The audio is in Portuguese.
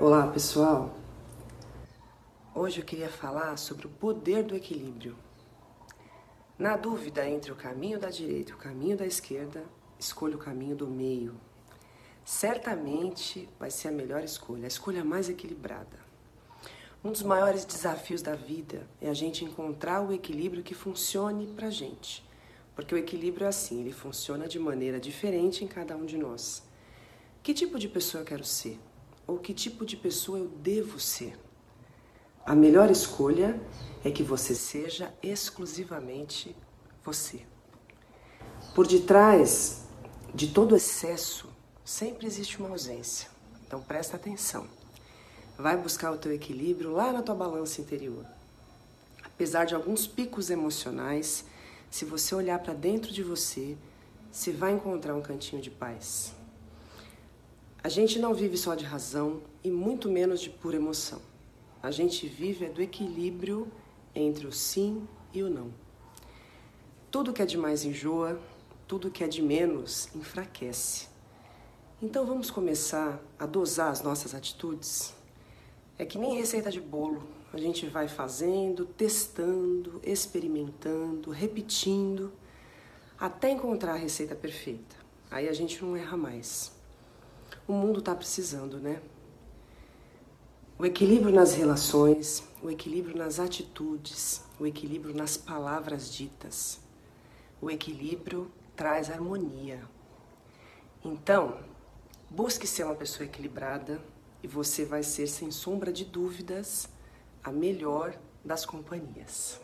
Olá pessoal! Hoje eu queria falar sobre o poder do equilíbrio. Na dúvida entre o caminho da direita e o caminho da esquerda, escolha o caminho do meio. Certamente vai ser a melhor escolha, a escolha mais equilibrada. Um dos maiores desafios da vida é a gente encontrar o equilíbrio que funcione pra gente. Porque o equilíbrio é assim, ele funciona de maneira diferente em cada um de nós. Que tipo de pessoa eu quero ser? Ou que tipo de pessoa eu devo ser? A melhor escolha é que você seja exclusivamente você. Por detrás de todo excesso sempre existe uma ausência. Então presta atenção. Vai buscar o teu equilíbrio lá na tua balança interior. Apesar de alguns picos emocionais, se você olhar para dentro de você, você vai encontrar um cantinho de paz. A gente não vive só de razão e muito menos de pura emoção. A gente vive é do equilíbrio entre o sim e o não. Tudo que é demais enjoa, tudo que é de menos enfraquece. Então vamos começar a dosar as nossas atitudes é que nem receita de bolo. A gente vai fazendo, testando, experimentando, repetindo, até encontrar a receita perfeita. Aí a gente não erra mais. O mundo está precisando, né? O equilíbrio nas relações, o equilíbrio nas atitudes, o equilíbrio nas palavras ditas. O equilíbrio traz harmonia. Então, busque ser uma pessoa equilibrada, e você vai ser, sem sombra de dúvidas, a melhor das companhias.